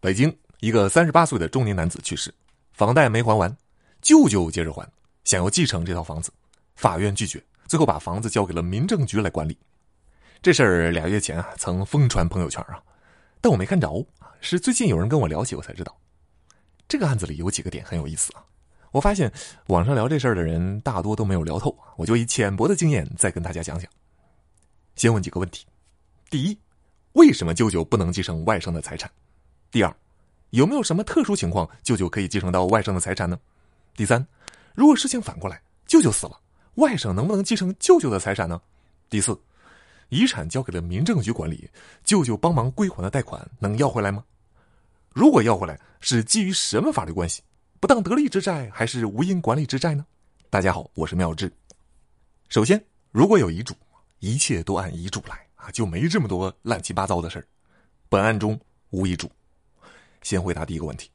北京一个三十八岁的中年男子去世，房贷没还完，舅舅接着还，想要继承这套房子，法院拒绝，最后把房子交给了民政局来管理。这事儿俩月前啊，曾疯传朋友圈啊，但我没看着，是最近有人跟我聊起，我才知道。这个案子里有几个点很有意思啊。我发现网上聊这事儿的人大多都没有聊透，我就以浅薄的经验再跟大家讲讲。先问几个问题：第一，为什么舅舅不能继承外甥的财产？第二，有没有什么特殊情况舅舅可以继承到外甥的财产呢？第三，如果事情反过来，舅舅死了，外甥能不能继承舅舅的财产呢？第四，遗产交给了民政局管理，舅舅帮忙归还的贷款能要回来吗？如果要回来，是基于什么法律关系？不当得利之债还是无因管理之债呢？大家好，我是妙智。首先，如果有遗嘱，一切都按遗嘱来啊，就没这么多乱七八糟的事儿。本案中无遗嘱。先回答第一个问题。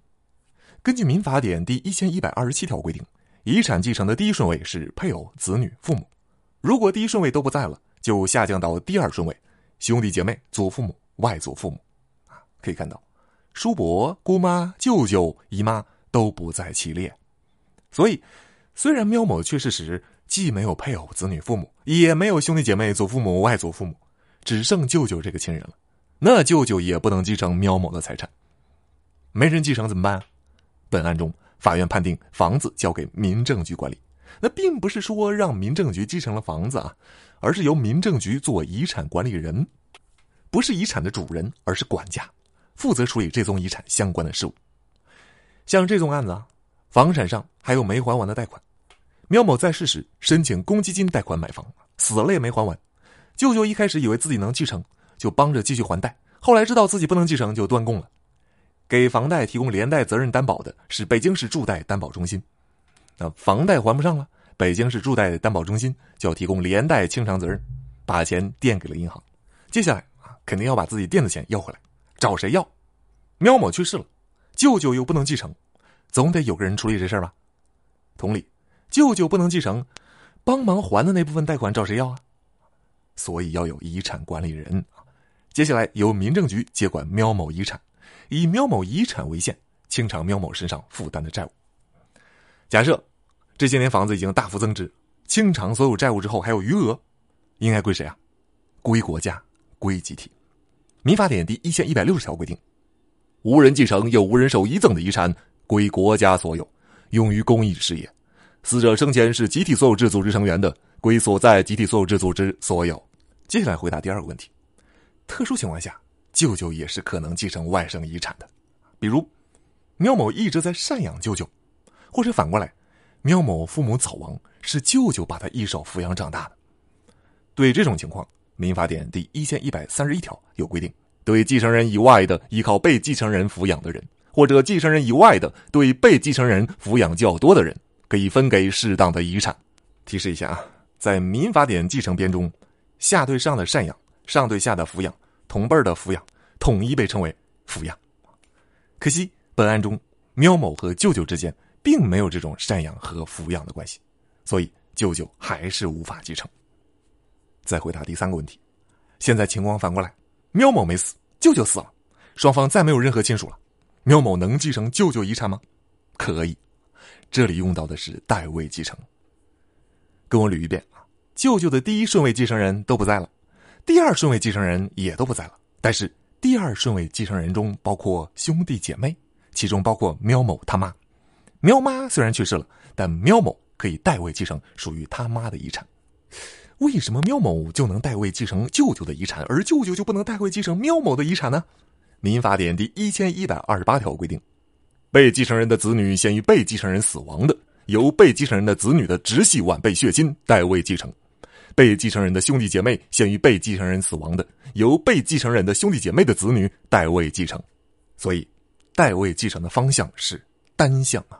根据《民法典》第一千一百二十七条规定，遗产继承的第一顺位是配偶、子女、父母。如果第一顺位都不在了，就下降到第二顺位，兄弟姐妹、祖父母、外祖父母。啊，可以看到，叔伯、姑妈、舅舅、姨妈。都不在其列，所以虽然喵某去世时既没有配偶、子女、父母，也没有兄弟姐妹、祖父母、外祖父母，只剩舅舅这个亲人了，那舅舅也不能继承喵某的财产。没人继承怎么办？本案中，法院判定房子交给民政局管理，那并不是说让民政局继承了房子啊，而是由民政局做遗产管理人，不是遗产的主人，而是管家，负责处理这宗遗产相关的事务。像这种案子啊，房产上还有没还完的贷款。苗某在世时申请公积金贷款买房，死了也没还完。舅舅一开始以为自己能继承，就帮着继续还贷。后来知道自己不能继承，就断供了。给房贷提供连带责任担保的是北京市住贷担保中心。那房贷还不上了，北京市住贷担保中心就要提供连带清偿责任，把钱垫给了银行。接下来啊，肯定要把自己垫的钱要回来，找谁要？喵某去世了。舅舅又不能继承，总得有个人处理这事儿吧。同理，舅舅不能继承，帮忙还的那部分贷款找谁要啊？所以要有遗产管理人接下来由民政局接管喵某遗产，以喵某遗产为限，清偿喵某身上负担的债务。假设这些年房子已经大幅增值，清偿所有债务之后还有余额，应该归谁啊？归国家，归集体。民法典第一千一百六十条规定。无人继承又无人受遗赠的遗产归国家所有，用于公益事业。死者生前是集体所有制组织成员的，归所在集体所有制组织所有。接下来回答第二个问题：特殊情况下，舅舅也是可能继承外甥遗产的，比如苗某一直在赡养舅舅，或者反过来，苗某父母早亡，是舅舅把他一手抚养长大的。对这种情况，《民法典》第一千一百三十一条有规定。对继承人以外的依靠被继承人抚养的人，或者继承人以外的对被继承人抚养较多的人，可以分给适当的遗产。提示一下啊，在民法典继承编中，下对上的赡养，上对下的抚养，同辈儿的抚养，统一被称为抚养。可惜本案中，喵某和舅舅之间并没有这种赡养和抚养的关系，所以舅舅还是无法继承。再回答第三个问题，现在情况反过来。喵某没死，舅舅死了，双方再没有任何亲属了。喵某能继承舅舅遗产吗？可以，这里用到的是代位继承。跟我捋一遍啊，舅舅的第一顺位继承人都不在了，第二顺位继承人也都不在了。但是第二顺位继承人中包括兄弟姐妹，其中包括喵某他妈。喵妈虽然去世了，但喵某可以代位继承属于他妈的遗产。为什么喵某就能代位继承舅舅的遗产，而舅舅就不能代位继承喵某的遗产呢？民法典第一千一百二十八条规定，被继承人的子女先于被继承人死亡的，由被继承人的子女的直系晚辈血亲代位继承；被继承人的兄弟姐妹先于被继承人死亡的，由被继承人的兄弟姐妹的子女代位继承。所以，代位继承的方向是单向啊，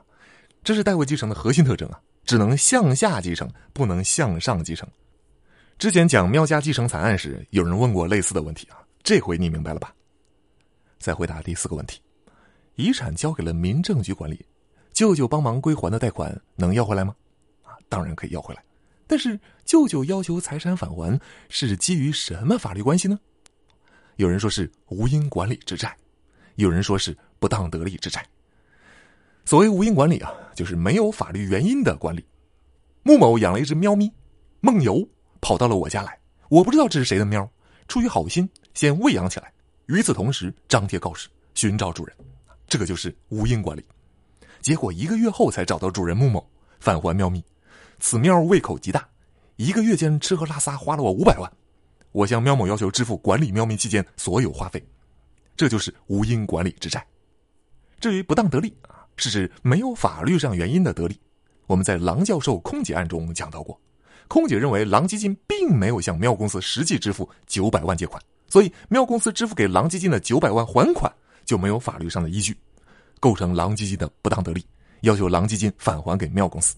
这是代位继承的核心特征啊，只能向下继承，不能向上继承。之前讲喵家继承惨案时，有人问过类似的问题啊，这回你明白了吧？再回答第四个问题：遗产交给了民政局管理，舅舅帮忙归还的贷款能要回来吗？啊，当然可以要回来，但是舅舅要求财产返还是基于什么法律关系呢？有人说是无因管理之债，有人说是不当得利之债。所谓无因管理啊，就是没有法律原因的管理。穆某养了一只喵咪，梦游跑到了我家来，我不知道这是谁的喵，出于好心先喂养起来，与此同时张贴告示寻找主人，这个就是无因管理。结果一个月后才找到主人穆某，返还喵咪。此喵胃口极大，一个月间吃喝拉撒花了我五百万。我向喵某要求支付管理喵咪期间所有花费，这就是无因管理之债。至于不当得利啊，是指没有法律上原因的得利。我们在郎教授空姐案中讲到过，空姐认为郎基金并没有向喵公司实际支付九百万借款，所以喵公司支付给郎基金的九百万还款就没有法律上的依据，构成郎基金的不当得利，要求郎基金返还给喵公司。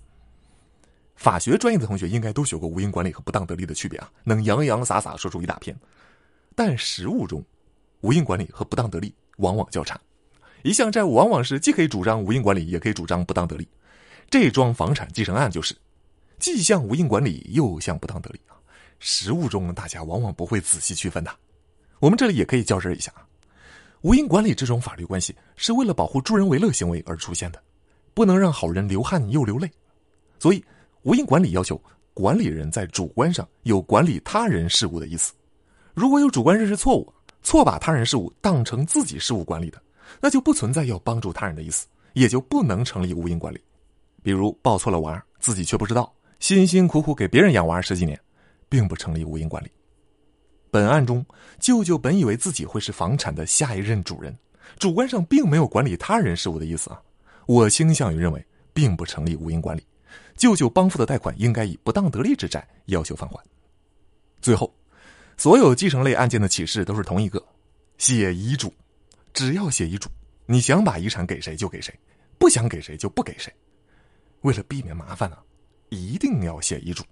法学专业的同学应该都学过无因管理和不当得利的区别啊，能洋洋洒洒说出一大篇。但实务中，无因管理和不当得利往往较差。一项债务往往是既可以主张无因管理，也可以主张不当得利。这桩房产继承案就是，既像无因管理，又像不当得利啊。实务中大家往往不会仔细区分的。我们这里也可以较真一下啊。无因管理这种法律关系是为了保护助人为乐行为而出现的，不能让好人流汗又流泪，所以。无因管理要求管理人在主观上有管理他人事务的意思，如果有主观认识错误，错把他人事务当成自己事务管理的，那就不存在要帮助他人的意思，也就不能成立无因管理。比如抱错了娃，自己却不知道，辛辛苦苦给别人养娃十几年，并不成立无因管理。本案中，舅舅本以为自己会是房产的下一任主人，主观上并没有管理他人事务的意思啊，我倾向于认为，并不成立无因管理。舅舅帮扶的贷款应该以不当得利之债要求返还。最后，所有继承类案件的启示都是同一个：写遗嘱。只要写遗嘱，你想把遗产给谁就给谁，不想给谁就不给谁。为了避免麻烦呢，一定要写遗嘱。